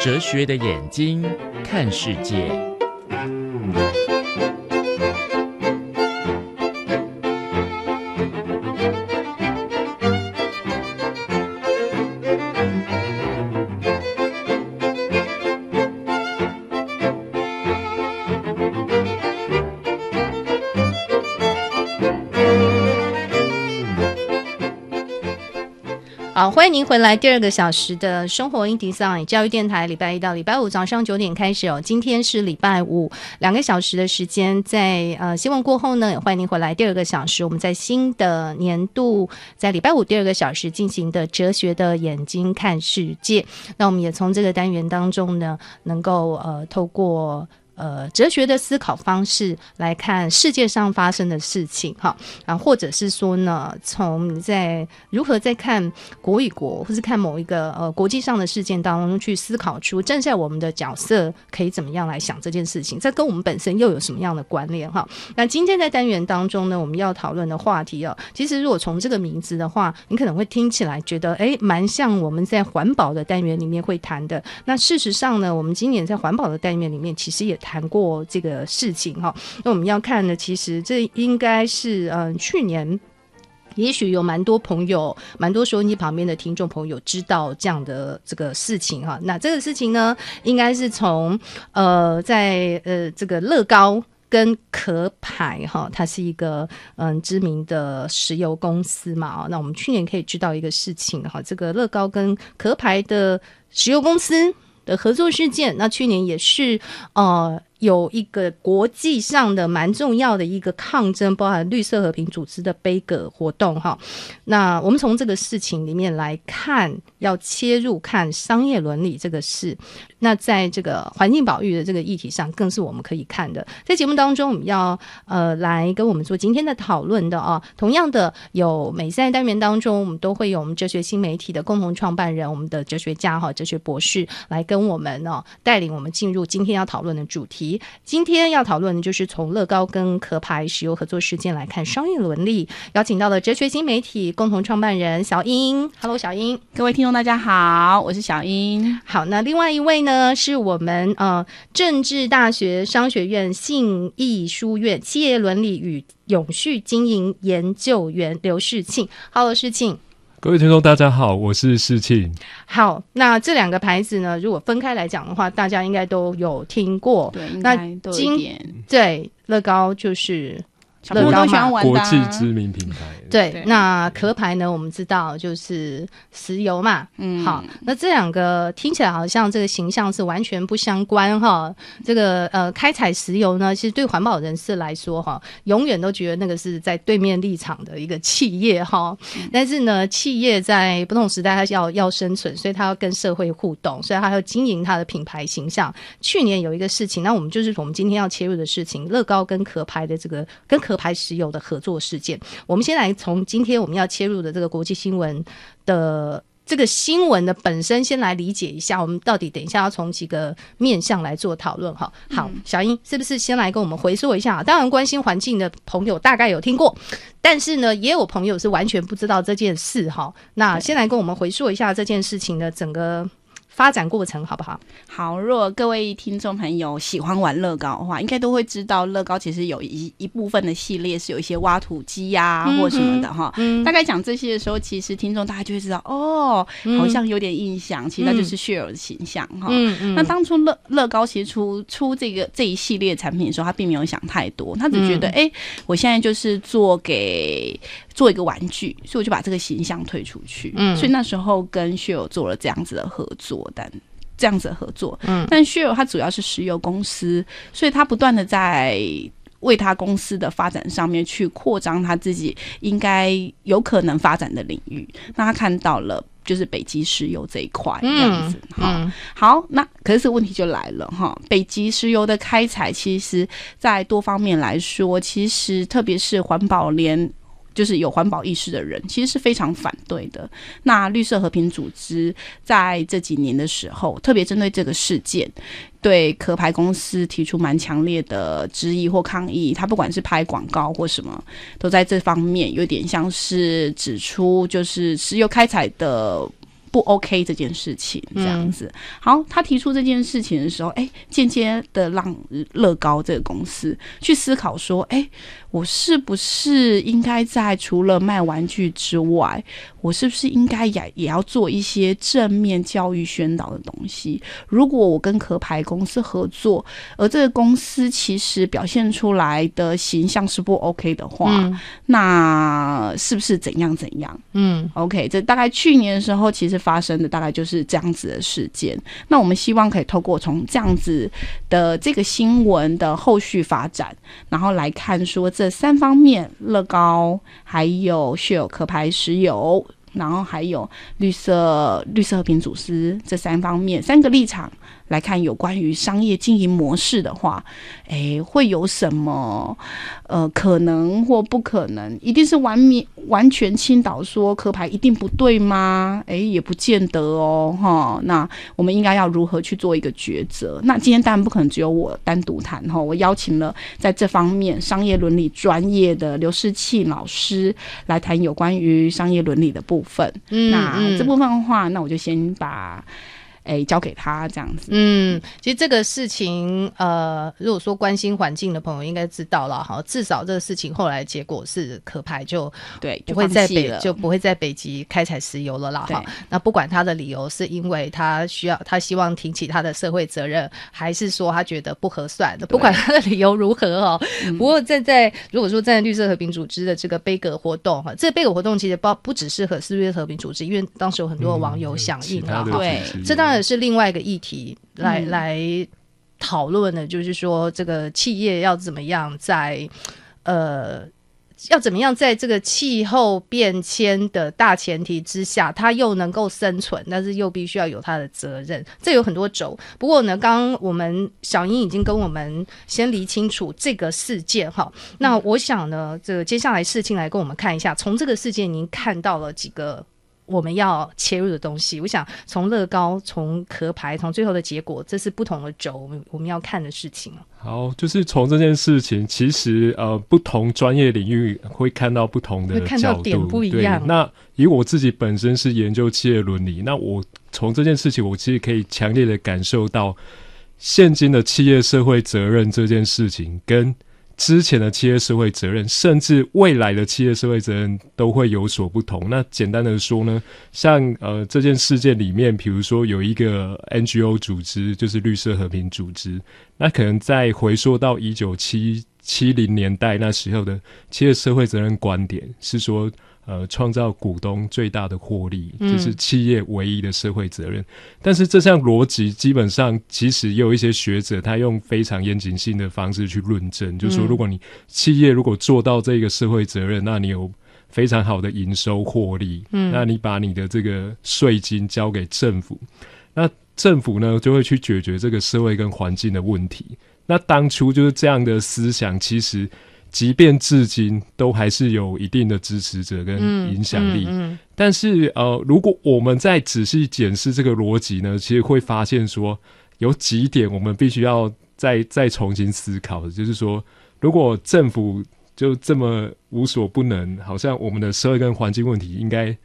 哲学的眼睛看世界。欢迎您回来第二个小时的生活 in design 教育电台，礼拜一到礼拜五早上九点开始哦。今天是礼拜五，两个小时的时间，在呃新闻过后呢，也欢迎您回来第二个小时。我们在新的年度，在礼拜五第二个小时进行的哲学的眼睛看世界。那我们也从这个单元当中呢，能够呃透过。呃，哲学的思考方式来看世界上发生的事情，哈，啊，或者是说呢，从在如何在看国与国，或是看某一个呃国际上的事件当中去思考出站在我们的角色可以怎么样来想这件事情，这跟我们本身又有什么样的关联？哈，那今天在单元当中呢，我们要讨论的话题哦，其实如果从这个名字的话，你可能会听起来觉得，哎，蛮像我们在环保的单元里面会谈的。那事实上呢，我们今年在环保的单元里面，其实也谈过这个事情哈，那我们要看呢，其实这应该是嗯、去年也许有蛮多朋友，蛮多收音机旁边的听众朋友知道这样的这个事情哈。那这个事情呢，应该是从呃，在呃这个乐高跟壳牌哈，它是一个嗯、知名的石油公司嘛啊。那我们去年可以知道一个事情哈，这个乐高跟壳牌的石油公司的合作事件，那去年也是呃。有一个国际上的蛮重要的一个抗争，包含绿色和平组织的杯葛活动哈。那我们从这个事情里面来看，要切入看商业伦理这个事。那在这个环境保育的这个议题上，更是我们可以看的。在节目当中，我们要呃来跟我们做今天的讨论的啊。同样的，有每三单元当中，我们都会有我们哲学新媒体的共同创办人，我们的哲学家哈，哲学博士来跟我们呢带领我们进入今天要讨论的主题。今天要讨论的就是从乐高跟壳牌石油合作事件来看商业伦理，邀请到了哲学新媒体共同创办人小英。Hello，小英，各位听众大家好，我是小英。好，那另外一位呢是我们呃政治大学商学院信义书院企业伦理与永续经营研究员刘世庆。Hello，世庆。各位听众，大家好，我是世庆。好，那这两个牌子呢，如果分开来讲的话，大家应该都有听过。对，应该都有一点。对，乐高就是。乐高嘛，国际知名品牌。对，对那壳牌呢？我们知道就是石油嘛。嗯，好，那这两个听起来好像这个形象是完全不相关哈。这个呃，开采石油呢，其实对环保人士来说哈，永远都觉得那个是在对面立场的一个企业哈。但是呢，企业在不同时代，它要要生存，所以它要跟社会互动，所以它要经营它的品牌形象。去年有一个事情，那我们就是我们今天要切入的事情，乐高跟壳牌的这个跟壳牌石油的合作事件，我们先来从今天我们要切入的这个国际新闻的这个新闻的本身，先来理解一下，我们到底等一下要从几个面向来做讨论哈。好，小英是不是先来跟我们回溯一下？当然，关心环境的朋友大概有听过，但是呢，也有朋友是完全不知道这件事哈。那先来跟我们回溯一下这件事情的整个。发展过程好不好？好，如果各位听众朋友喜欢玩乐高的话，应该都会知道乐高其实有一一部分的系列是有一些挖土机呀、啊嗯、或什么的哈。嗯、大概讲这些的时候，其实听众大家就会知道哦，好像有点印象。嗯、其实那就是 Share 的形象哈。嗯嗯。那当初乐乐高其实出出这个这一系列产品的时候，他并没有想太多，他只觉得哎、嗯，我现在就是做给做一个玩具，所以我就把这个形象推出去。嗯。所以那时候跟 Share 做了这样子的合作。但这样子的合作，嗯，但 Shell 它主要是石油公司，所以它不断的在为他公司的发展上面去扩张他自己应该有可能发展的领域。那他看到了就是北极石油这一块这样子，哈、嗯嗯，好，那可是问题就来了哈，北极石油的开采，其实在多方面来说，其实特别是环保联。就是有环保意识的人，其实是非常反对的。那绿色和平组织在这几年的时候，特别针对这个事件，对壳牌公司提出蛮强烈的质疑或抗议。他不管是拍广告或什么，都在这方面有点像是指出，就是石油开采的不 OK 这件事情，这样子。嗯、好，他提出这件事情的时候，哎，间接的让乐高这个公司去思考说，哎，我是不是应该在除了卖玩具之外，我是不是应该也也要做一些正面教育宣导的东西？如果我跟壳牌公司合作，而这个公司其实表现出来的形象是不 OK 的话，嗯、那是不是怎样怎样？嗯，OK，这大概去年的时候，其实。发生的大概就是这样子的事件。那我们希望可以透过从这样子的这个新闻的后续发展，然后来看说这三方面：乐高，还有血友壳牌石油，然后还有绿色绿色和平组织这三方面三个立场。来看有关于商业经营模式的话，诶，会有什么呃可能或不可能？一定是完全完全倾倒说壳牌一定不对吗？诶，也不见得哦，哈。那我们应该要如何去做一个抉择？那今天当然不可能只有我单独谈哈，我邀请了在这方面商业伦理专业的刘世庆老师来谈有关于商业伦理的部分。嗯，那这部分的话，那我就先把。哎，交给他这样子。嗯，其实这个事情，呃，如果说关心环境的朋友应该知道了哈。至少这个事情后来结果是壳牌就对，不会在北就不会在北极开采石油了啦哈。那不管他的理由是因为他需要他希望挺起他的社会责任，还是说他觉得不合算的，不管他的理由如何哦。不过在在如果说站在绿色和平组织的这个杯葛活动哈，这个杯葛活动其实包不只是和是绿色和平组织，因为当时有很多网友响应了哈。对，这当然。是另外一个议题来来讨论的，就是说这个企业要怎么样在呃要怎么样在这个气候变迁的大前提之下，它又能够生存，但是又必须要有它的责任。这有很多轴。不过呢，刚刚我们小英已经跟我们先理清楚这个事件哈。那我想呢，这个接下来事情来跟我们看一下，从这个事件您看到了几个。我们要切入的东西，我想从乐高、从壳牌、从最后的结果，这是不同的轴，我们我们要看的事情。好，就是从这件事情，其实呃，不同专业领域会看到不同的角度，会看到点不一样。那以我自己本身是研究企业伦理，那我从这件事情，我其实可以强烈的感受到，现今的企业社会责任这件事情跟。之前的企业社会责任，甚至未来的企业社会责任都会有所不同。那简单的说呢，像呃这件事件里面，比如说有一个 NGO 组织，就是绿色和平组织，那可能在回溯到一九七七零年代那时候的企业社会责任观点是说。呃，创造股东最大的获利，这是企业唯一的社会责任。嗯、但是这项逻辑基本上，其实也有一些学者他用非常严谨性的方式去论证，嗯、就是说，如果你企业如果做到这个社会责任，那你有非常好的营收获利，嗯，那你把你的这个税金交给政府，那政府呢就会去解决这个社会跟环境的问题。那当初就是这样的思想，其实。即便至今都还是有一定的支持者跟影响力，嗯嗯嗯、但是呃，如果我们再仔细检视这个逻辑呢，其实会发现说有几点我们必须要再再重新思考的，就是说，如果政府就这么无所不能，好像我们的社会跟环境问题应该。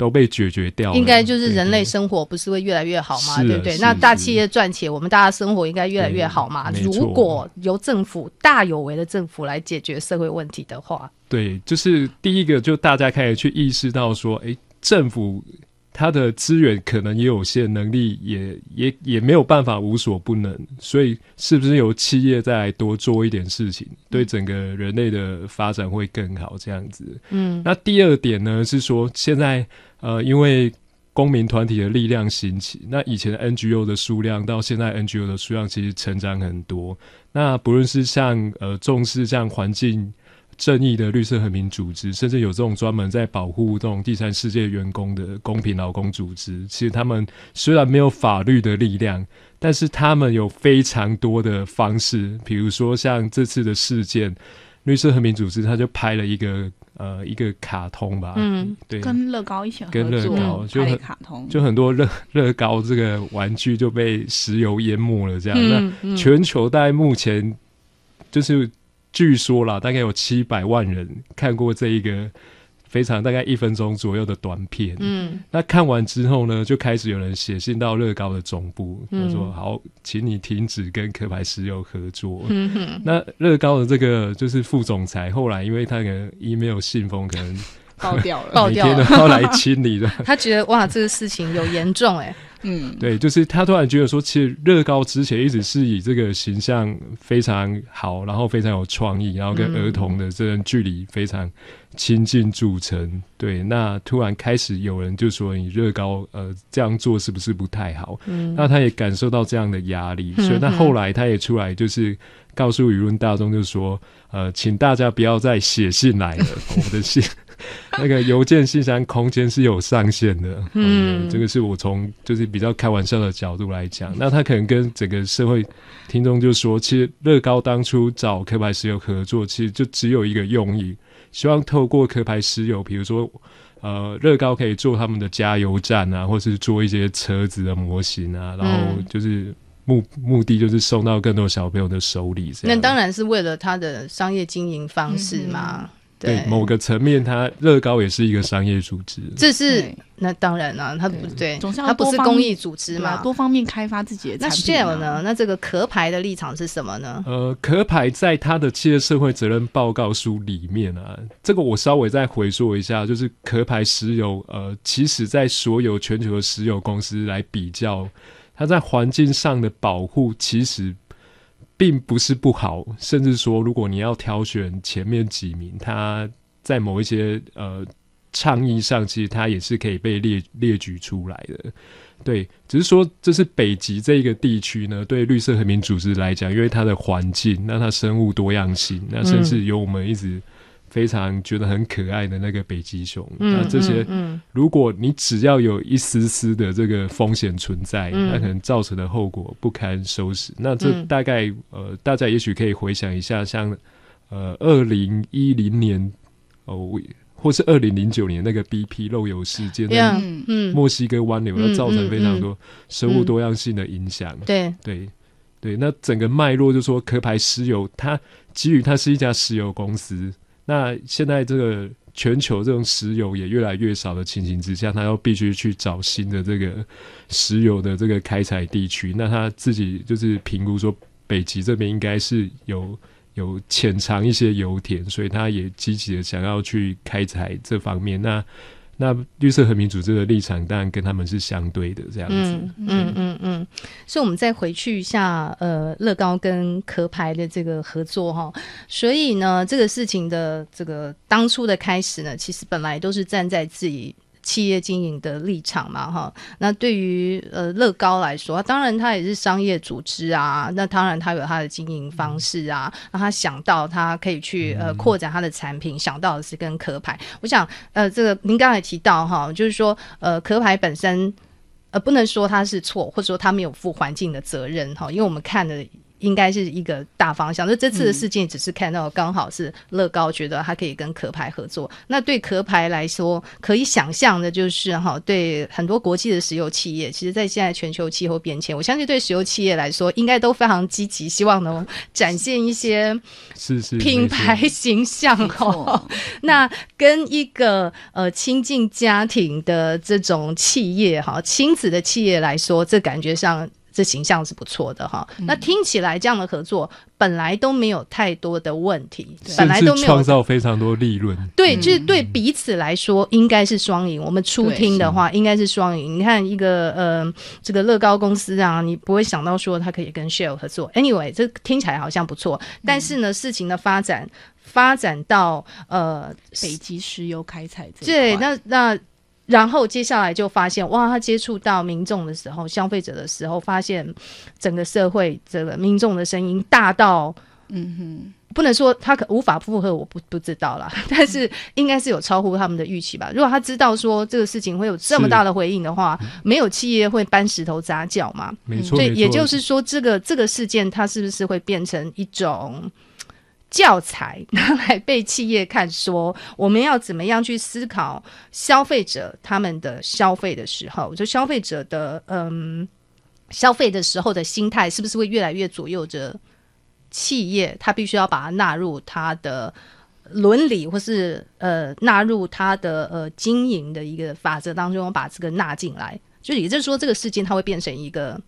都被解决掉了，应该就是人类生活不是会越来越好吗？对，对不对？那大企业赚钱，我们大家生活应该越来越好嘛？如果由政府大有为的政府来解决社会问题的话，对，就是第一个，就大家开始去意识到说，哎，政府它的资源可能也有限，能力也也也没有办法无所不能，所以是不是由企业再来多做一点事情，对整个人类的发展会更好？这样子，嗯，那第二点呢是说现在。呃，因为公民团体的力量兴起，那以前 NGO 的数量到现在 NGO 的数量其实成长很多。那不论是像呃重视像环境正义的绿色和平组织，甚至有这种专门在保护这种第三世界员工的公平劳工组织，其实他们虽然没有法律的力量，但是他们有非常多的方式，比如说像这次的事件，绿色和平组织他就拍了一个。呃，一个卡通吧，嗯，对，跟乐高一起合作，跟乐高就很卡通，就很多乐 乐高这个玩具就被石油淹没了，这样。嗯、那全球大概目前就是据说啦，大概有七百万人看过这一个非常大概一分钟左右的短片。嗯，那看完之后呢，就开始有人写信到乐高的总部，他、嗯、说：“好，请你停止跟壳牌石油合作。嗯哼”那乐高的这个就是副总裁，后来因为他的 email 信封可能 爆掉了，爆掉了，要来清理的。他觉得哇，这个事情有严重哎、欸。嗯，对，就是他突然觉得说，其实乐高之前一直是以这个形象非常好，然后非常有创意，然后跟儿童的这种距离非常亲近著称。对，那突然开始有人就说，你乐高呃这样做是不是不太好？嗯，那他也感受到这样的压力，所以那后来他也出来就是告诉舆论大众，就说呃，请大家不要再写信来了，我们的信。那个邮件信箱空间是有上限的，嗯，这个是我从就是比较开玩笑的角度来讲，那他可能跟整个社会听众就说，其实乐高当初找壳牌石油合作，其实就只有一个用意，希望透过壳牌石油，比如说呃，乐高可以做他们的加油站啊，或是做一些车子的模型啊，然后就是目目的就是送到更多小朋友的手里。那当然是为了他的商业经营方式嘛。嗯对，某个层面，它乐高也是一个商业组织。这是那当然了，它不对，它不是公益组织嘛，多方面开发自己的产品。那 Shell 呢？那这个壳牌的立场是什么呢？呃，壳牌在它的企业社会责任报告书里面啊，这个我稍微再回溯一下，就是壳牌石油，呃，其实在所有全球的石油公司来比较，它在环境上的保护其实。并不是不好，甚至说，如果你要挑选前面几名，他在某一些呃倡议上，其实他也是可以被列列举出来的。对，只是说这是北极这一个地区呢，对绿色和平组织来讲，因为它的环境，那它生物多样性，那甚至有我们一直。非常觉得很可爱的那个北极熊，嗯、那这些，如果你只要有一丝丝的这个风险存在，嗯、那可能造成的后果不堪收拾。嗯、那这大概呃，大家也许可以回想一下，像呃，二零一零年哦，或是二零零九年那个 BP 漏油事件，嗯，墨西哥湾流要造成非常多生物多样性的影响。对对对，那整个脉络就是说，壳牌石油它基于它是一家石油公司。那现在这个全球这种石油也越来越少的情形之下，他又必须去找新的这个石油的这个开采地区。那他自己就是评估说，北极这边应该是有有潜藏一些油田，所以他也积极的想要去开采这方面。那那绿色和平组织的立场当然跟他们是相对的，这样子。嗯嗯嗯嗯。所以，我们再回去一下，呃，乐高跟壳牌的这个合作哈。所以呢，这个事情的这个当初的开始呢，其实本来都是站在自己。企业经营的立场嘛，哈，那对于呃乐高来说，当然它也是商业组织啊，那当然它有它的经营方式啊，那他想到他可以去呃扩展他的产品，想到的是跟壳牌。我想呃这个您刚才提到哈，就是说呃壳牌本身呃不能说它是错，或者说它没有负环境的责任哈，因为我们看的。应该是一个大方向。那这次的事件只是看到刚好是乐高觉得它可以跟壳牌合作。嗯、那对壳牌来说，可以想象的就是哈，对很多国际的石油企业，其实，在现在全球气候变迁，我相信对石油企业来说，应该都非常积极，希望能展现一些是是品牌形象哈。那跟一个呃亲近家庭的这种企业哈，亲子的企业来说，这感觉上。这形象是不错的哈，嗯、那听起来这样的合作本来都没有太多的问题，本来都没有创造非常多利润。对，就是对彼此来说应该是双赢。嗯、我们初听的话应该是双赢。你看一个呃，这个乐高公司啊，你不会想到说它可以跟 Shell 合作。Anyway，这听起来好像不错，但是呢，事情的发展发展到呃北极石油开采这对，那那。然后接下来就发现，哇，他接触到民众的时候，消费者的时候，发现整个社会这个民众的声音大到，嗯哼，不能说他可无法负荷，我不不知道啦，但是应该是有超乎他们的预期吧。如果他知道说这个事情会有这么大的回应的话，没有企业会搬石头砸脚嘛？没错，所以也就是说，这个这个事件它是不是会变成一种？教材拿来被企业看，说我们要怎么样去思考消费者他们的消费的时候，就消费者的嗯消费的时候的心态是不是会越来越左右着企业？他必须要把它纳入他的伦理或是呃纳入他的呃经营的一个法则当中，把这个纳进来，就也就是说，这个事件它会变成一个。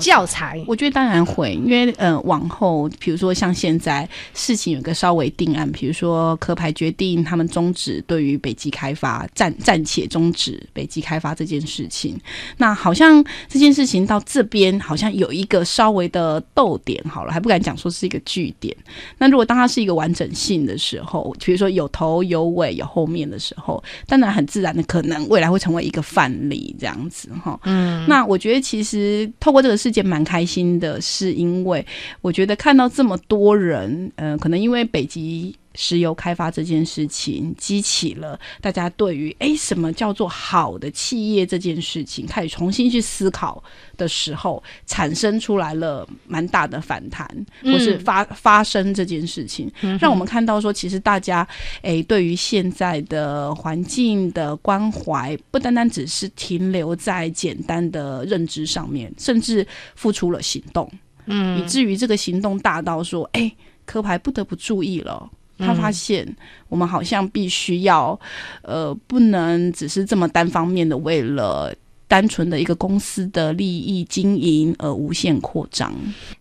教材，我觉得当然会，因为呃，往后比如说像现在事情有个稍微定案，比如说科牌决定他们终止对于北极开发暂暂且终止北极开发这件事情，那好像这件事情到这边好像有一个稍微的逗点，好了，还不敢讲说是一个句点。那如果当它是一个完整性的时候，比如说有头有尾有后面的时候，当然很自然的可能未来会成为一个范例这样子哈。嗯，那我觉得其实透过这个。是件蛮开心的，是因为我觉得看到这么多人，嗯、呃，可能因为北极石油开发这件事情，激起了大家对于哎什么叫做好的企业这件事情开始重新去思考的时候，产生出来了蛮大的反弹，或是发发生这件事情，嗯、让我们看到说，其实大家哎对于现在的环境的关怀，不单单只是停留在简单的认知上面，甚至付出了行动，嗯，以至于这个行动大到说，哎，科牌不得不注意了。他发现，我们好像必须要，呃，不能只是这么单方面的为了。单纯的一个公司的利益经营而无限扩张。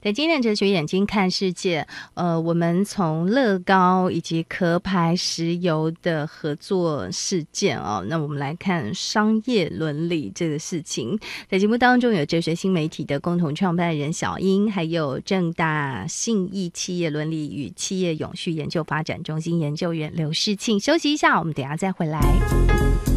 在今天哲学眼睛看世界，呃，我们从乐高以及壳牌石油的合作事件哦，那我们来看商业伦理这个事情。在节目当中有哲学新媒体的共同创办人小英，还有正大信义企业伦理与企业永续研究发展中心研究员刘世庆。休息一下，我们等下再回来。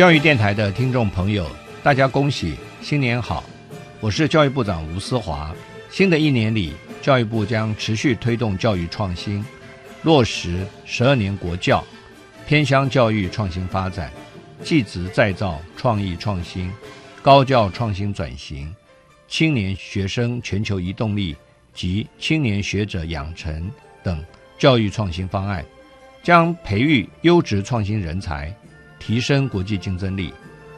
教育电台的听众朋友，大家恭喜新年好！我是教育部长吴思华。新的一年里，教育部将持续推动教育创新，落实十二年国教、偏乡教育创新发展，技职再造、创意创新、高教创新转型、青年学生全球移动力及青年学者养成等教育创新方案，将培育优质创新人才，提升国际竞争力。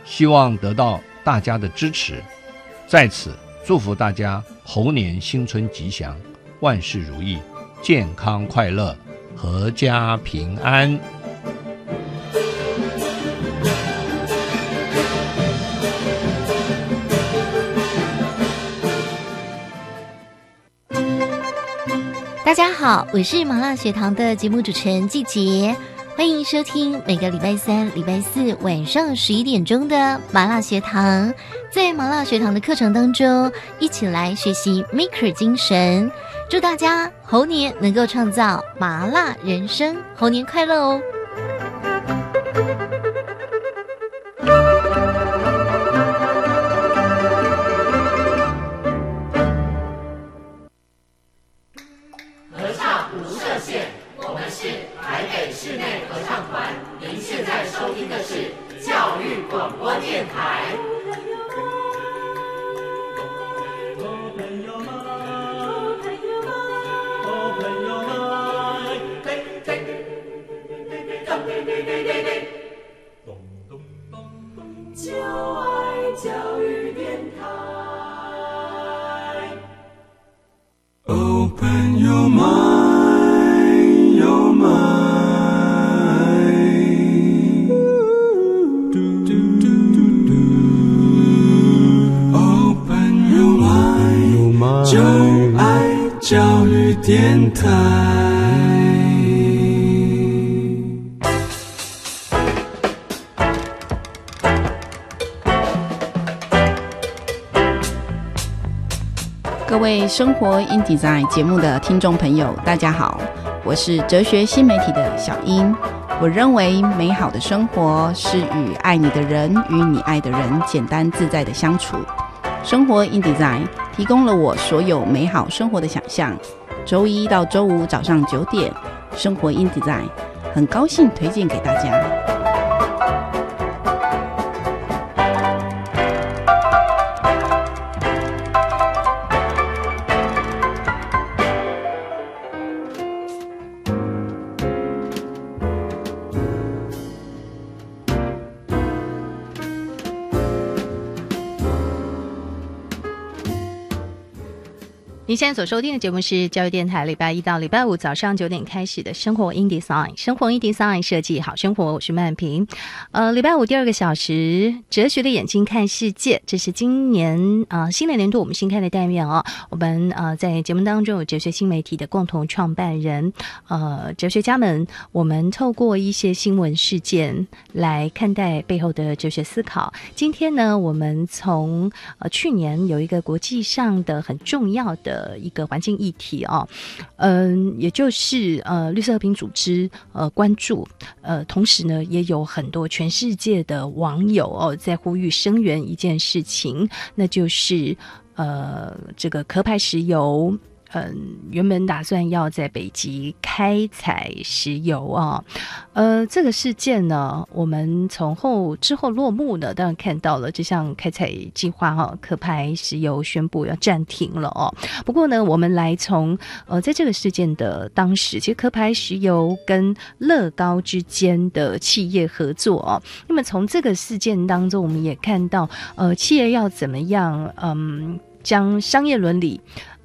希望得到大家的支持，在此祝福大家猴年新春吉祥，万事如意，健康快乐，阖家平安。大家好，我是麻辣学堂的节目主持人季杰，欢迎收听每个礼拜三、礼拜四晚上十一点钟的麻辣学堂。在麻辣学堂的课程当中，一起来学习 Maker 精神，祝大家猴年能够创造麻辣人生，猴年快乐哦！各位生活 in Design 节目的听众朋友，大家好，我是哲学新媒体的小英。我认为美好的生活是与爱你的人与你爱的人简单自在的相处。生活 in Design 提供了我所有美好生活的想象。周一到周五早上九点，生活 in Design 很高兴推荐给大家。您现在所收听的节目是教育电台，礼拜一到礼拜五早上九点开始的生活 in Design，生活 in Design 设计好生活，我是曼平。呃，礼拜五第二个小时，哲学的眼睛看世界，这是今年呃新的年度我们新开的单元哦。我们呃在节目当中有哲学新媒体的共同创办人，呃，哲学家们，我们透过一些新闻事件来看待背后的哲学思考。今天呢，我们从呃去年有一个国际上的很重要的。呃，一个环境议题啊，嗯，也就是呃，绿色和平组织呃关注，呃，同时呢，也有很多全世界的网友哦在呼吁声援一件事情，那就是呃，这个壳牌石油。嗯，原本打算要在北极开采石油啊，呃，这个事件呢，我们从后之后落幕呢，当然看到了这项开采计划哈，壳牌石油宣布要暂停了哦。不过呢，我们来从呃，在这个事件的当时，其实壳牌石油跟乐高之间的企业合作哦，那么从这个事件当中，我们也看到呃，企业要怎么样嗯，将商业伦理。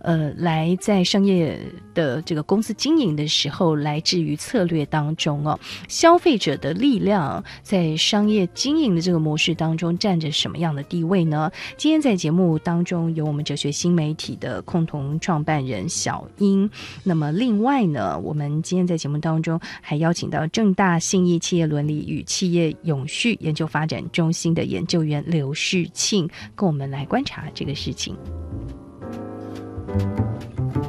呃，来在商业的这个公司经营的时候，来自于策略当中哦。消费者的力量在商业经营的这个模式当中占着什么样的地位呢？今天在节目当中有我们哲学新媒体的共同创办人小英。那么另外呢，我们今天在节目当中还邀请到正大信义企业伦理与企业永续研究发展中心的研究员刘世庆，跟我们来观察这个事情。Thank you.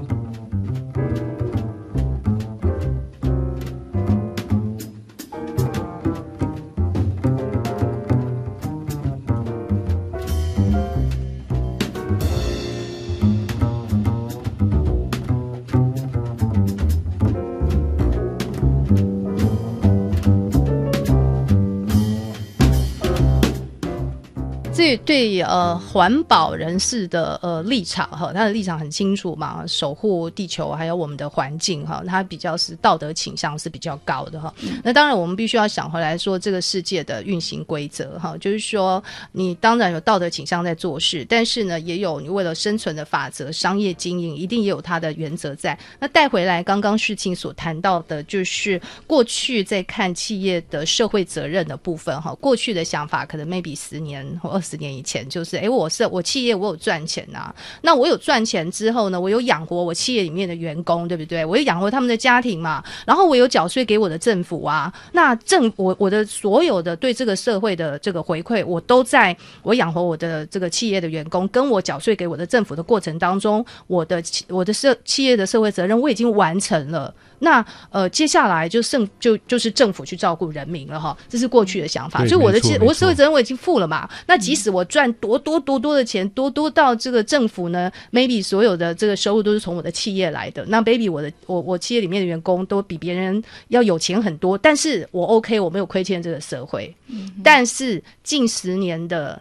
这对呃环保人士的呃立场哈，他的立场很清楚嘛，守护地球还有我们的环境哈，他比较是道德倾向是比较高的哈。嗯、那当然我们必须要想回来说这个世界的运行规则哈，就是说你当然有道德倾向在做事，但是呢也有你为了生存的法则，商业经营一定也有它的原则在。那带回来刚刚事情所谈到的，就是过去在看企业的社会责任的部分哈，过去的想法可能 maybe 十年或二十十年以前就是，哎，我是我企业我有赚钱呐、啊，那我有赚钱之后呢，我有养活我企业里面的员工，对不对？我有养活他们的家庭嘛，然后我有缴税给我的政府啊，那政我我的所有的对这个社会的这个回馈，我都在我养活我的这个企业的员工，跟我缴税给我的政府的过程当中，我的我的社企业的社会责任我已经完成了。那呃，接下来就剩就就是政府去照顾人民了哈，这是过去的想法。所以我的其实我社会责任我已经负了嘛。那即使我赚多多多多的钱，多多到这个政府呢，maybe 所有的这个收入都是从我的企业来的。那 baby 我的我我企业里面的员工都比别人要有钱很多，但是我 OK，我没有亏欠这个社会。但是近十年的。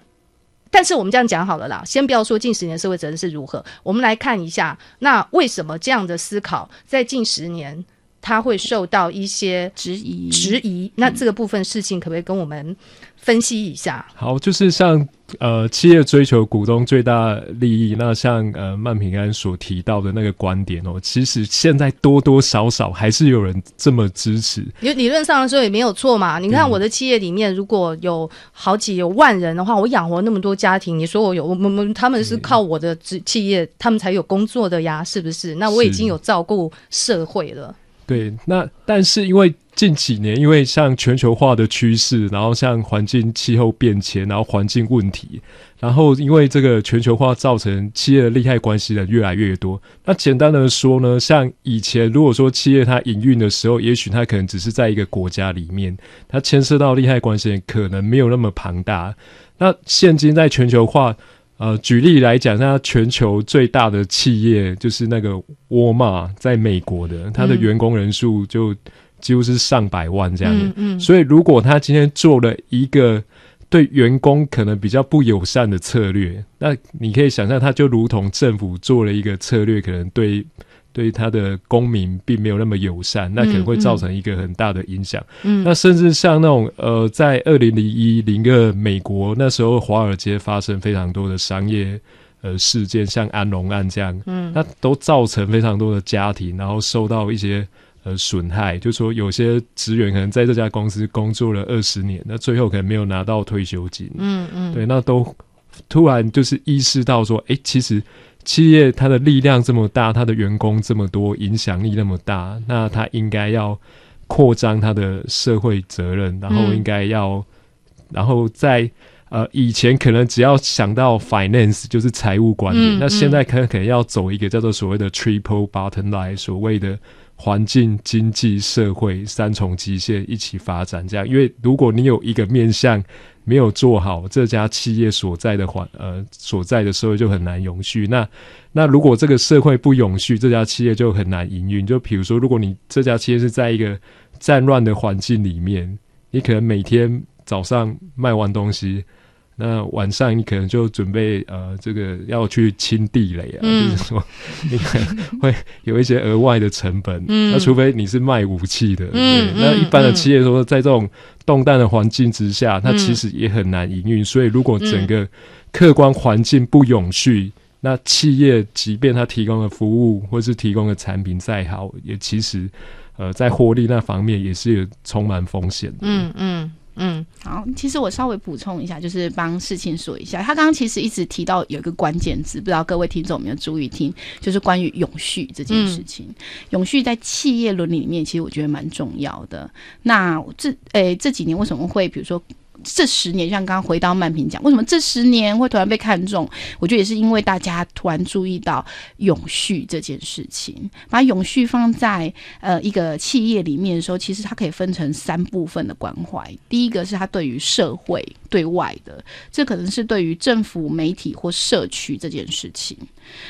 但是我们这样讲好了啦，先不要说近十年社会责任是如何，我们来看一下，那为什么这样的思考在近十年它会受到一些质疑？质疑，那这个部分事情可不可以跟我们分析一下？好，就是像。呃，企业追求股东最大利益，那像呃曼平安所提到的那个观点哦，其实现在多多少少还是有人这么支持。理理论上来说也没有错嘛。你看我的企业里面，如果有好几有万人的话，我养活那么多家庭，你说我有我们他们是靠我的企业，他们才有工作的呀，是不是？那我已经有照顾社会了。对，那但是因为近几年，因为像全球化的趋势，然后像环境气候变迁，然后环境问题，然后因为这个全球化造成企业的利害关系人越来越多。那简单的说呢，像以前如果说企业它营运的时候，也许它可能只是在一个国家里面，它牵涉到利害关系可能没有那么庞大。那现今在全球化。呃，举例来讲，像全球最大的企业就是那个沃尔玛，在美国的，它的员工人数就几乎是上百万这样的。嗯嗯。所以，如果他今天做了一个对员工可能比较不友善的策略，那你可以想象，他就如同政府做了一个策略，可能对。对他的公民并没有那么友善，那可能会造成一个很大的影响。嗯，那甚至像那种呃，在二零零一零二美国那时候，华尔街发生非常多的商业呃事件，像安隆案这样，嗯，那都造成非常多的家庭，然后受到一些呃损害。就说有些职员可能在这家公司工作了二十年，那最后可能没有拿到退休金。嗯嗯，对，那都突然就是意识到说，哎，其实。企业它的力量这么大，它的员工这么多，影响力那么大，那它应该要扩张它的社会责任，然后应该要，嗯、然后在呃以前可能只要想到 finance 就是财务管理，嗯、那现在可能可能要走一个叫做所谓的 triple bottom line，所谓的环境、经济、社会三重极限一起发展，这样，因为如果你有一个面向。没有做好这家企业所在的环呃所在的社会就很难永续。那那如果这个社会不永续，这家企业就很难营运。就比如说，如果你这家企业是在一个战乱的环境里面，你可能每天早上卖完东西。那晚上你可能就准备呃，这个要去清地雷啊，嗯、就是说你可能会有一些额外的成本。嗯，那除非你是卖武器的，嗯、对。那一般的企业说，在这种动荡的环境之下，嗯、它其实也很难营运。所以，如果整个客观环境不永续，嗯、那企业即便它提供的服务或是提供的产品再好，也其实呃，在获利那方面也是有充满风险的。嗯嗯。嗯，好，其实我稍微补充一下，就是帮事情说一下，他刚刚其实一直提到有一个关键字，不知道各位听众有没有注意听，就是关于永续这件事情。嗯、永续在企业伦理里面，其实我觉得蛮重要的。那这诶、欸、这几年为什么会，比如说？这十年，像刚刚回到曼平讲，为什么这十年会突然被看中？我觉得也是因为大家突然注意到永续这件事情，把永续放在呃一个企业里面的时候，其实它可以分成三部分的关怀。第一个是它对于社会对外的，这可能是对于政府、媒体或社区这件事情。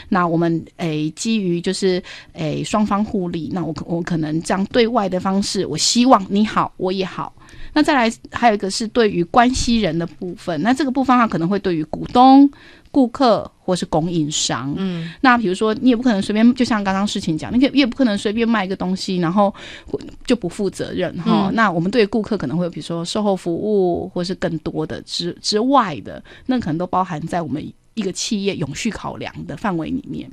那我们诶基于就是诶双方互利，那我我可能这样对外的方式，我希望你好，我也好。那再来还有一个是对于关系人的部分，那这个部分它可能会对于股东。顾客或是供应商，嗯，那比如说你也不可能随便，就像刚刚事情讲，你也也不可能随便卖一个东西，然后就不负责任哈、嗯。那我们对顾客可能会有，比如说售后服务，或是更多的之之外的，那可能都包含在我们一个企业永续考量的范围里面。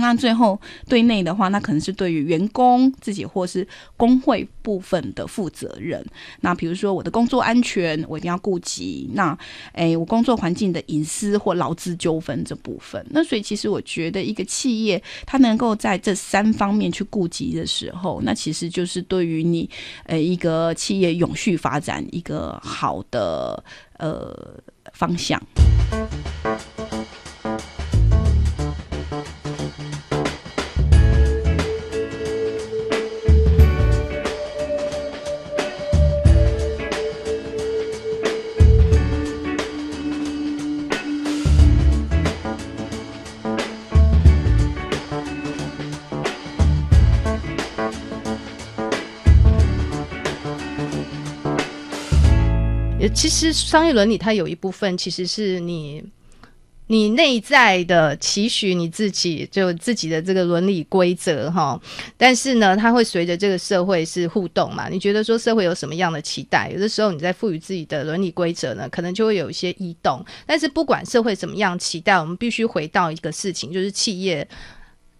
那最后对内的话，那可能是对于员工自己或是工会部分的负责人。那比如说我的工作安全，我一定要顾及。那诶，我工作环境的隐私或劳资纠纷这部分。那所以其实我觉得一个企业它能够在这三方面去顾及的时候，那其实就是对于你呃一个企业永续发展一个好的呃方向。其实商业伦理它有一部分其实是你你内在的期许，你自己就自己的这个伦理规则哈。但是呢，它会随着这个社会是互动嘛。你觉得说社会有什么样的期待？有的时候你在赋予自己的伦理规则呢，可能就会有一些异动。但是不管社会怎么样期待，我们必须回到一个事情，就是企业。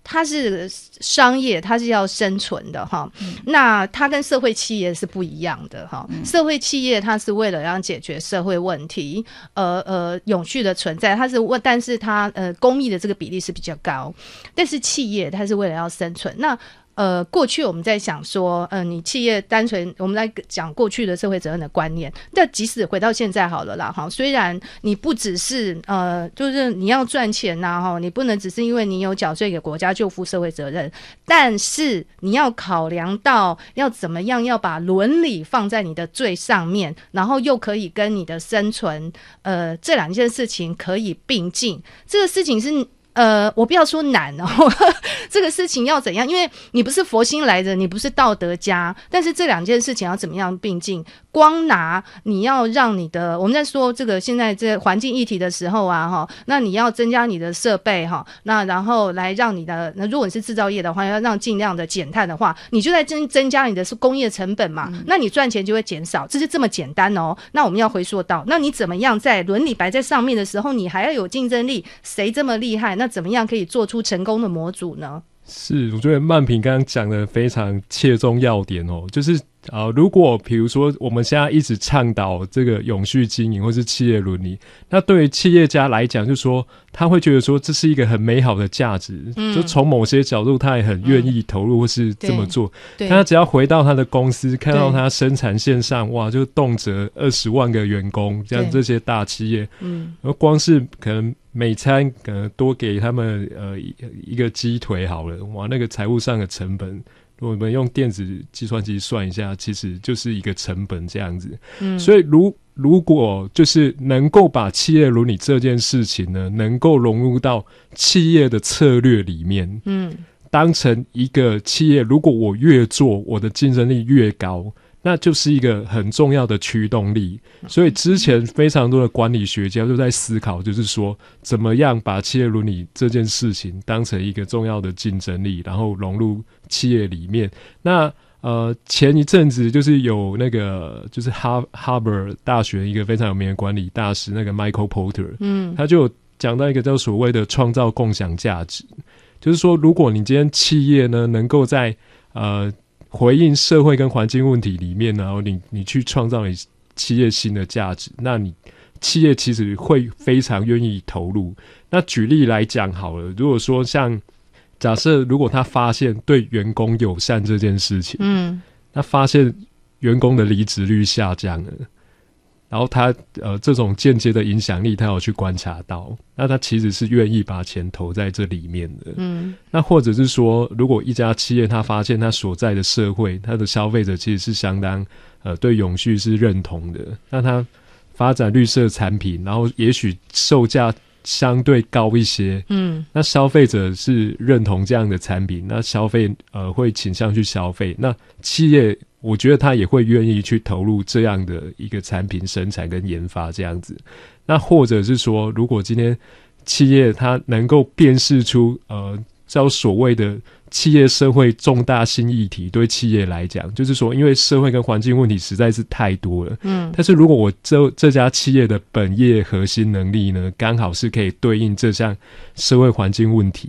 它是商业，它是要生存的哈、嗯。那它跟社会企业是不一样的哈、嗯。社会企业它是为了要解决社会问题，呃呃，永续的存在。它是问，但是它呃，公益的这个比例是比较高。但是企业它是为了要生存。那呃，过去我们在想说，呃，你企业单纯我们来讲过去的社会责任的观念，但即使回到现在好了啦，哈，虽然你不只是呃，就是你要赚钱呐，哈，你不能只是因为你有缴税给国家就负社会责任，但是你要考量到要怎么样要把伦理放在你的最上面，然后又可以跟你的生存，呃，这两件事情可以并进，这个事情是。呃，我不要说难哦，这个事情要怎样？因为你不是佛心来着，你不是道德家，但是这两件事情要怎么样并进？光拿你要让你的，我们在说这个现在这环境议题的时候啊，哈，那你要增加你的设备哈，那然后来让你的，那如果你是制造业的话，要让尽量的减碳的话，你就在增增加你的是工业成本嘛，那你赚钱就会减少，这是这么简单哦。那我们要回溯到，那你怎么样在伦理摆在上面的时候，你还要有竞争力？谁这么厉害？那怎么样可以做出成功的模组呢？是，我觉得曼平刚刚讲的非常切中要点哦，就是啊、呃，如果比如说我们现在一直倡导这个永续经营或是企业伦理，那对于企业家来讲，就是说他会觉得说这是一个很美好的价值，嗯、就从某些角度他也很愿意投入或是这么做。但他只要回到他的公司，看到他生产线上哇，就动辄二十万个员工，像这些大企业，嗯，而光是可能。每餐可能多给他们呃一个鸡腿好了，哇，那个财务上的成本，如果我们用电子计算机算一下，其实就是一个成本这样子。嗯，所以如如果就是能够把企业伦理这件事情呢，能够融入到企业的策略里面，嗯，当成一个企业，如果我越做，我的竞争力越高。那就是一个很重要的驱动力，所以之前非常多的管理学家都在思考，就是说怎么样把企业伦理这件事情当成一个重要的竞争力，然后融入企业里面。那呃，前一阵子就是有那个就是哈哈佛大学一个非常有名的管理大师，那个 Michael Porter，嗯，他就讲到一个叫所谓的创造共享价值，就是说如果你今天企业呢能够在呃。回应社会跟环境问题里面，然后你你去创造你企业新的价值，那你企业其实会非常愿意投入。那举例来讲好了，如果说像假设，如果他发现对员工友善这件事情，嗯，那发现员工的离职率下降了。然后他呃，这种间接的影响力，他有去观察到，那他其实是愿意把钱投在这里面的。嗯，那或者是说，如果一家企业他发现他所在的社会，他的消费者其实是相当呃对永续是认同的，那他发展绿色产品，然后也许售价相对高一些。嗯，那消费者是认同这样的产品，那消费呃会倾向去消费。那企业我觉得他也会愿意去投入这样的一个产品生产跟研发这样子。那或者是说，如果今天企业它能够辨识出呃叫所谓的。企业社会重大新议题对企业来讲，就是说，因为社会跟环境问题实在是太多了。嗯，但是如果我这这家企业的本业核心能力呢，刚好是可以对应这项社会环境问题，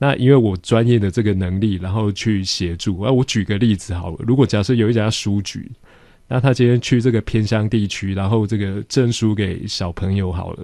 那因为我专业的这个能力，然后去协助。啊，我举个例子好了，如果假设有一家书局，那他今天去这个偏乡地区，然后这个证书给小朋友好了，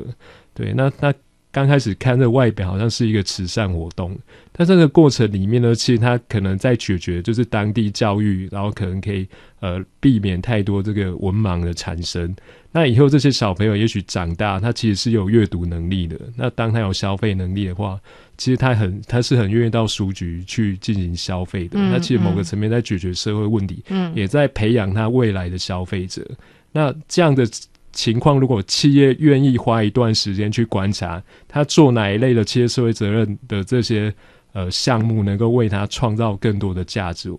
对，那那。刚开始看这外表好像是一个慈善活动，但这个过程里面呢，其实他可能在解决就是当地教育，然后可能可以呃避免太多这个文盲的产生。那以后这些小朋友也许长大，他其实是有阅读能力的。那当他有消费能力的话，其实他很他是很愿意到书局去进行消费的。嗯，那其实某个层面在解决社会问题，嗯，也在培养他未来的消费者。那这样的。情况，如果企业愿意花一段时间去观察，他做哪一类的企业社会责任的这些呃项目，能够为他创造更多的价值。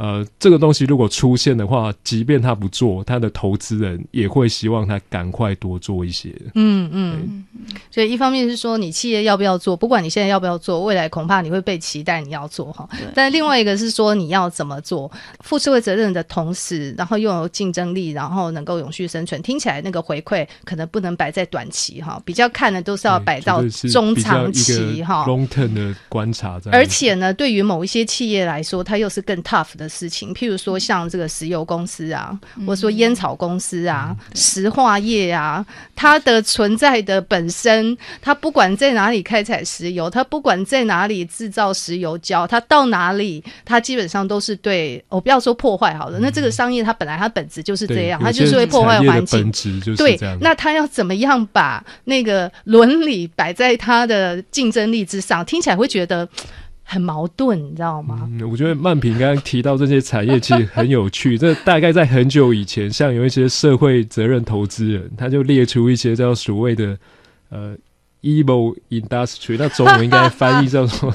呃，这个东西如果出现的话，即便他不做，他的投资人也会希望他赶快多做一些。嗯嗯，所以一方面是说你企业要不要做，不管你现在要不要做，未来恐怕你会被期待你要做哈。但另外一个是说你要怎么做，负社会责任的同时，然后又有竞争力，然后能够永续生存，听起来那个回馈可能不能摆在短期哈，比较看的都是要摆到中长期哈，long term 的观察。而且呢，对于某一些企业来说，它又是更 tough 的。事情，譬如说像这个石油公司啊，或者说烟草公司啊、嗯、石化业啊，它的存在的本身，它不管在哪里开采石油，它不管在哪里制造石油胶，它到哪里，它基本上都是对，我不要说破坏好了，嗯、那这个商业它本来它本质就是这样，它就是会破坏环境。对，那它要怎么样把那个伦理摆在它的竞争力之上？听起来会觉得。很矛盾，你知道吗？我觉得曼平刚刚提到这些产业其实很有趣。这大概在很久以前，像有一些社会责任投资人，他就列出一些叫所谓的呃 “evil industry”，那中文应该翻译叫做。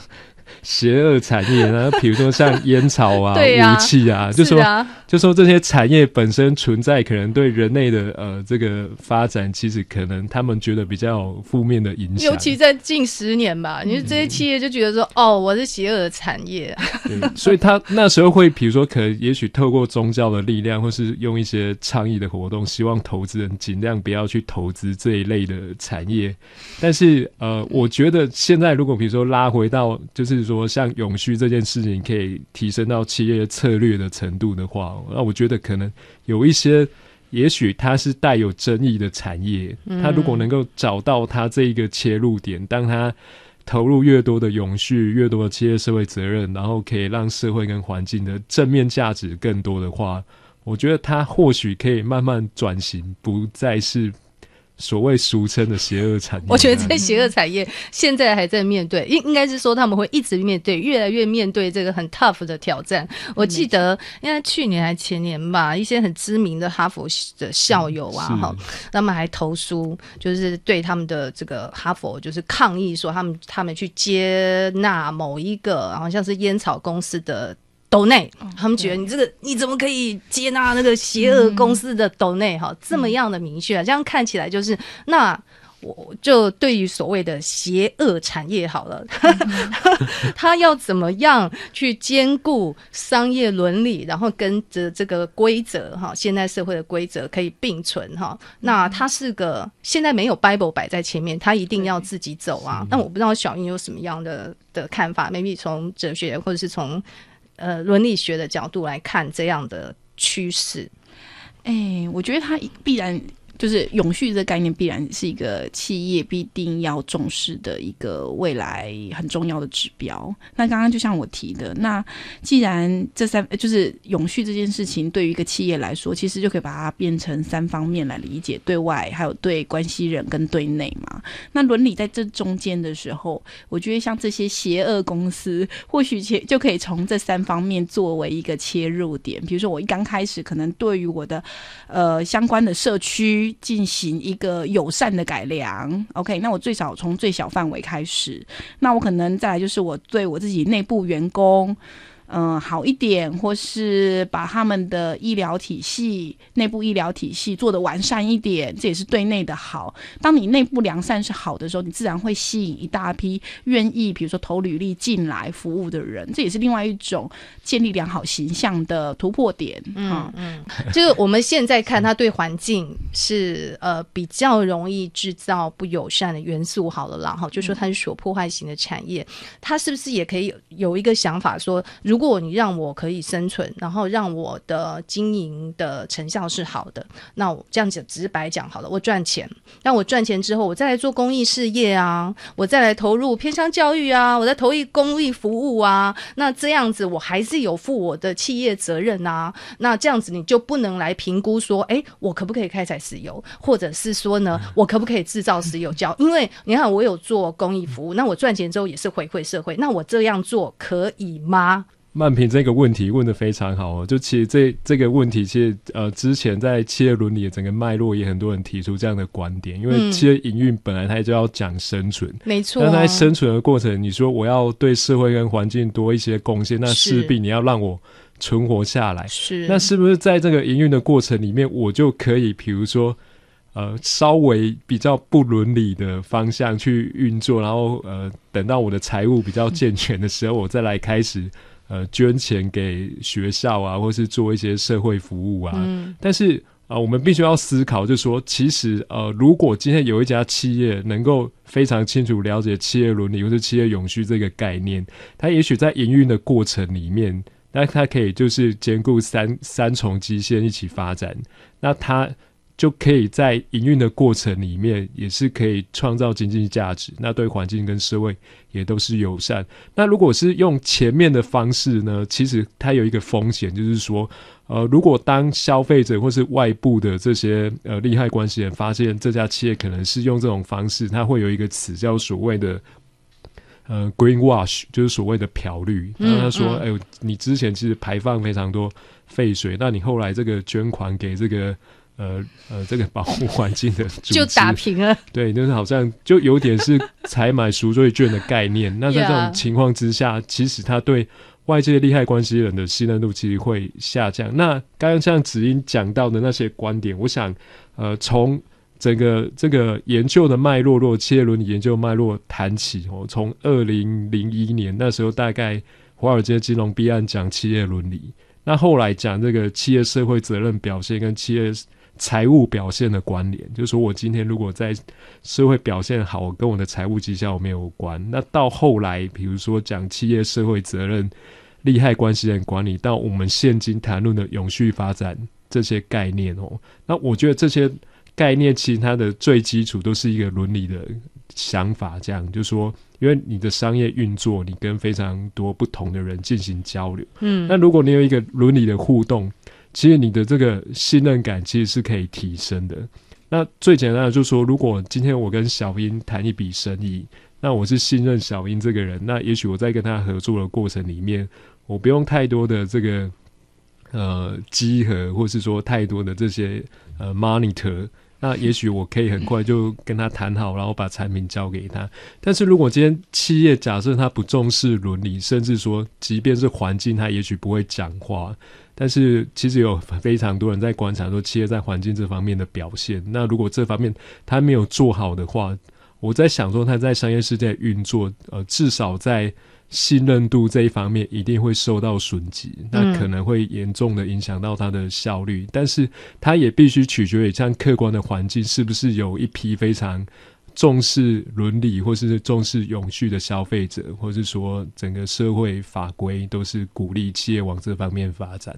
邪恶产业，然后比如说像烟草啊、啊武器啊，就说、啊、就说这些产业本身存在，可能对人类的呃这个发展，其实可能他们觉得比较负面的影响。尤其在近十年吧，你说这些企业就觉得说，嗯、哦，我是邪恶的产业。对，所以他那时候会，比如说，可能也许透过宗教的力量，或是用一些倡议的活动，希望投资人尽量不要去投资这一类的产业。但是呃，我觉得现在如果比如说拉回到，就是说。说像永续这件事情可以提升到企业策略的程度的话，那我觉得可能有一些，也许它是带有争议的产业，它如果能够找到它这一个切入点，当它投入越多的永续，越多的企业社会责任，然后可以让社会跟环境的正面价值更多的话，我觉得它或许可以慢慢转型，不再是。所谓俗称的邪恶产业，我觉得这邪恶产业现在还在面对，应应该是说他们会一直面对，越来越面对这个很 tough 的挑战。我记得应该去年还前年吧，一些很知名的哈佛的校友啊，哈，他们还投书，就是对他们的这个哈佛就是抗议，说他们他们去接纳某一个好像是烟草公司的。斗内，他们觉得你这个你怎么可以接纳那个邪恶公司的斗内？哈，这么样的明确，这样看起来就是那我就对于所谓的邪恶产业好了，他要怎么样去兼顾商业伦理，然后跟着这个规则哈，现代社会的规则可以并存哈。那他是个现在没有 Bible 摆在前面，他一定要自己走啊。但我不知道小英有什么样的的看法，maybe 从哲学或者是从。呃，伦理学的角度来看这样的趋势，哎、我觉得它必然。就是永续这个概念必然是一个企业必定要重视的一个未来很重要的指标。那刚刚就像我提的，那既然这三就是永续这件事情对于一个企业来说，其实就可以把它变成三方面来理解：对外，还有对关系人跟对内嘛。那伦理在这中间的时候，我觉得像这些邪恶公司，或许切就可以从这三方面作为一个切入点。比如说，我一刚开始可能对于我的呃相关的社区。进行一个友善的改良。OK，那我最少从最小范围开始，那我可能再来就是我对我自己内部员工。嗯，好一点，或是把他们的医疗体系、内部医疗体系做得完善一点，这也是对内的好。当你内部良善是好的时候，你自然会吸引一大批愿意，比如说投履历进来服务的人，这也是另外一种建立良好形象的突破点。嗯嗯，这个我们现在看，它对环境是呃比较容易制造不友善的元素。好了啦，哈，就说它是所破坏型的产业，它是不是也可以有一个想法说，如如果你让我可以生存，然后让我的经营的成效是好的，那我这样子直白讲好了，我赚钱，那我赚钱之后，我再来做公益事业啊，我再来投入偏乡教育啊，我再投入公益服务啊，那这样子我还是有负我的企业责任啊，那这样子你就不能来评估说，哎，我可不可以开采石油，或者是说呢，我可不可以制造石油胶？因为你看我有做公益服务，那我赚钱之后也是回馈社会，那我这样做可以吗？曼平这个问题问得非常好哦，就其实这这个问题，其实呃之前在企业伦理的整个脉络，也很多人提出这样的观点，因为企业营运本来它就要讲生存，没错。那在生存的过程，你说我要对社会跟环境多一些贡献，那势必你要让我存活下来。是，那是不是在这个营运的过程里面，我就可以比如说呃稍微比较不伦理的方向去运作，然后呃等到我的财务比较健全的时候，我再来开始。呃，捐钱给学校啊，或是做一些社会服务啊。嗯、但是啊、呃，我们必须要思考，就是说，其实呃，如果今天有一家企业能够非常清楚了解企业伦理或是企业永续这个概念，它也许在营运的过程里面，那它可以就是兼顾三三重基线一起发展，那它。就可以在营运的过程里面，也是可以创造经济价值，那对环境跟社会也都是友善。那如果是用前面的方式呢？其实它有一个风险，就是说，呃，如果当消费者或是外部的这些呃利害关系人发现这家企业可能是用这种方式，它会有一个词叫所谓的呃 green wash，就是所谓的漂绿。然后他说，哎、嗯嗯欸，你之前其实排放非常多废水，那你后来这个捐款给这个。呃呃，这个保护环境的 就打平了，对，就是好像就有点是采买赎罪券的概念。那在这种 情况之下，其实他对外界利害关系人的信任度其实会下降。那刚刚像子英讲到的那些观点，我想，呃，从整个这个研究的脉络，若企业伦理研究脉络谈起哦，从二零零一年那时候，大概华尔街金融弊案讲企业伦理，那后来讲这个企业社会责任表现跟企业。财务表现的关联，就是说我今天如果在社会表现好，跟我的财务绩效没有关。那到后来，比如说讲企业社会责任、利害关系人管理，到我们现今谈论的永续发展这些概念哦，那我觉得这些概念其实它的最基础都是一个伦理的想法，这样就是说，因为你的商业运作，你跟非常多不同的人进行交流，嗯，那如果你有一个伦理的互动。其实你的这个信任感其实是可以提升的。那最简单的就是说，如果今天我跟小英谈一笔生意，那我是信任小英这个人，那也许我在跟他合作的过程里面，我不用太多的这个呃稽核，或是说太多的这些呃 monitor。那也许我可以很快就跟他谈好，然后把产品交给他。但是如果今天企业假设他不重视伦理，甚至说即便是环境，他也许不会讲话。但是其实有非常多人在观察说企业在环境这方面的表现。那如果这方面他没有做好的话，我在想说他在商业世界运作，呃，至少在。信任度这一方面一定会受到损及，那可能会严重的影响到它的效率。嗯、但是它也必须取决于像客观的环境是不是有一批非常重视伦理或是重视永续的消费者，或是说整个社会法规都是鼓励企业往这方面发展。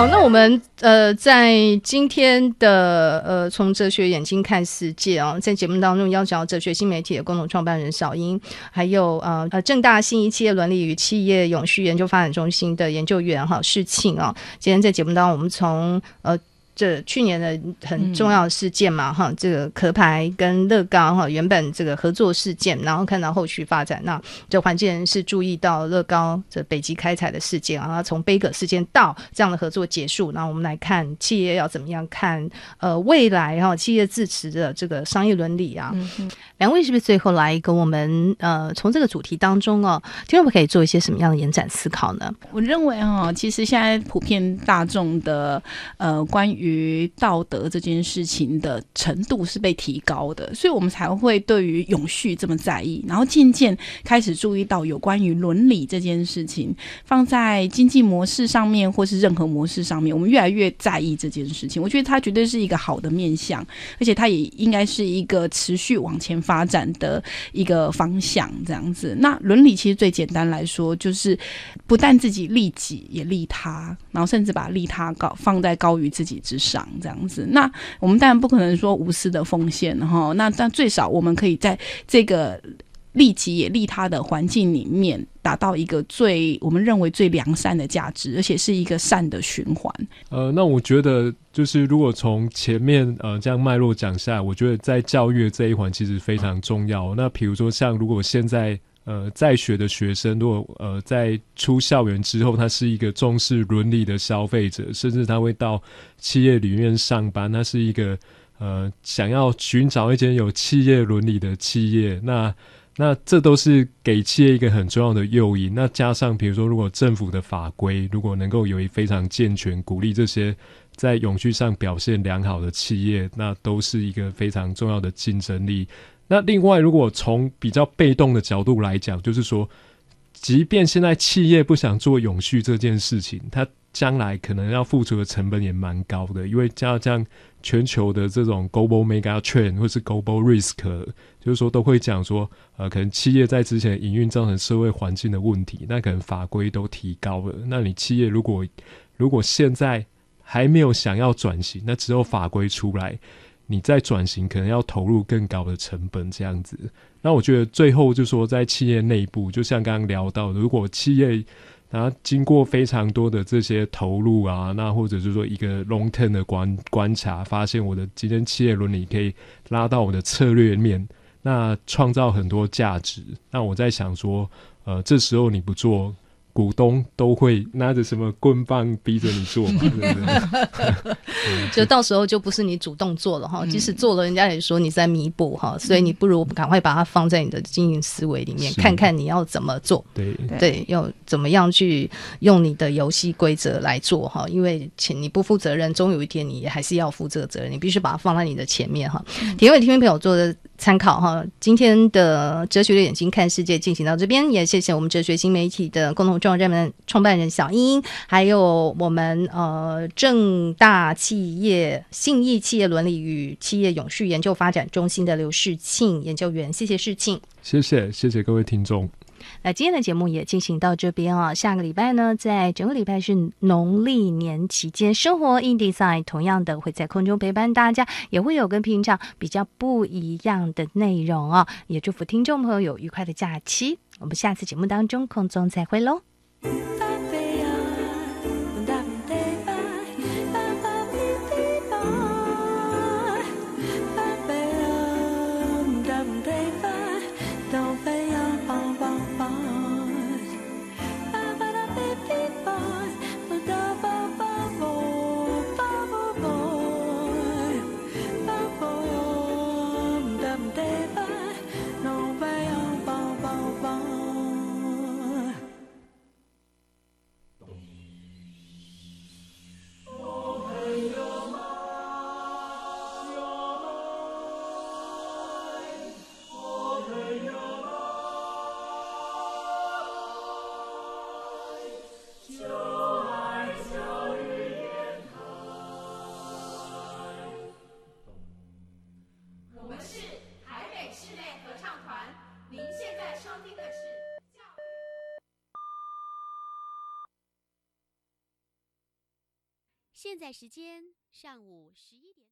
好，那我们呃，在今天的呃，从哲学眼睛看世界啊，在节目当中邀请到哲学新媒体的共同创办人小英，还有呃呃正大信义企业伦理与企业永续研究发展中心的研究员哈世庆啊，今天在节目当中，我们从呃。这去年的很重要的事件嘛，哈、嗯，这个壳牌跟乐高哈原本这个合作事件，然后看到后续发展，那这环境人士注意到乐高这北极开采的事件，然后从杯葛事件到这样的合作结束，那我们来看企业要怎么样看呃未来哈企业自持的这个商业伦理啊，嗯、两位是不是最后来跟我们呃从这个主题当中哦，听众们可以做一些什么样的延展思考呢？我认为哈，其实现在普遍大众的呃关于于道德这件事情的程度是被提高的，所以我们才会对于永续这么在意，然后渐渐开始注意到有关于伦理这件事情放在经济模式上面，或是任何模式上面，我们越来越在意这件事情。我觉得它绝对是一个好的面向，而且它也应该是一个持续往前发展的一个方向。这样子，那伦理其实最简单来说，就是不但自己利己，也利他，然后甚至把利他高放在高于自己之上这样子，那我们当然不可能说无私的奉献哈。那但最少我们可以在这个利己也利他的环境里面，达到一个最我们认为最良善的价值，而且是一个善的循环。呃，那我觉得就是如果从前面呃这样脉络讲下来，我觉得在教育这一环其实非常重要。那比如说像如果现在。呃，在学的学生，如果呃在出校园之后，他是一个重视伦理的消费者，甚至他会到企业里面上班，他是一个呃想要寻找一间有企业伦理的企业，那那这都是给企业一个很重要的诱因。那加上比如说，如果政府的法规如果能够有一非常健全，鼓励这些在永续上表现良好的企业，那都是一个非常重要的竞争力。那另外，如果从比较被动的角度来讲，就是说，即便现在企业不想做永续这件事情，它将来可能要付出的成本也蛮高的，因为加上全球的这种 global mega trend 或是 global risk，就是说都会讲说，呃，可能企业在之前营运造成社会环境的问题，那可能法规都提高了。那你企业如果如果现在还没有想要转型，那只有法规出来。你在转型可能要投入更高的成本，这样子。那我觉得最后就说，在企业内部，就像刚刚聊到，如果企业然后经过非常多的这些投入啊，那或者是说一个 long term 的观观察，发现我的今天企业伦理可以拉到我的策略面，那创造很多价值。那我在想说，呃，这时候你不做。股东都会拿着什么棍棒逼着你做嘛，对不对？就到时候就不是你主动做了哈，即使做了，人家也说你在弥补哈，所以你不如赶快把它放在你的经营思维里面，看看你要怎么做。对对，要怎么样去用你的游戏规则来做哈？因为请你不负责任，终有一天你还是要负这个责任，你必须把它放在你的前面哈。因为听众朋友做的。参考哈，今天的哲学的眼睛看世界进行到这边，也谢谢我们哲学新媒体的共同创办人创办人小英，还有我们呃正大企业信义企业伦理与企业永续研究发展中心的刘世庆研究员，谢谢世庆，谢谢谢谢各位听众。那今天的节目也进行到这边啊，下个礼拜呢，在整个礼拜是农历年期间，生活 in design 同样的会在空中陪伴大家，也会有跟平常比较不一样的内容啊，也祝福听众朋友有愉快的假期，我们下次节目当中空中再会喽。时间上午十一点。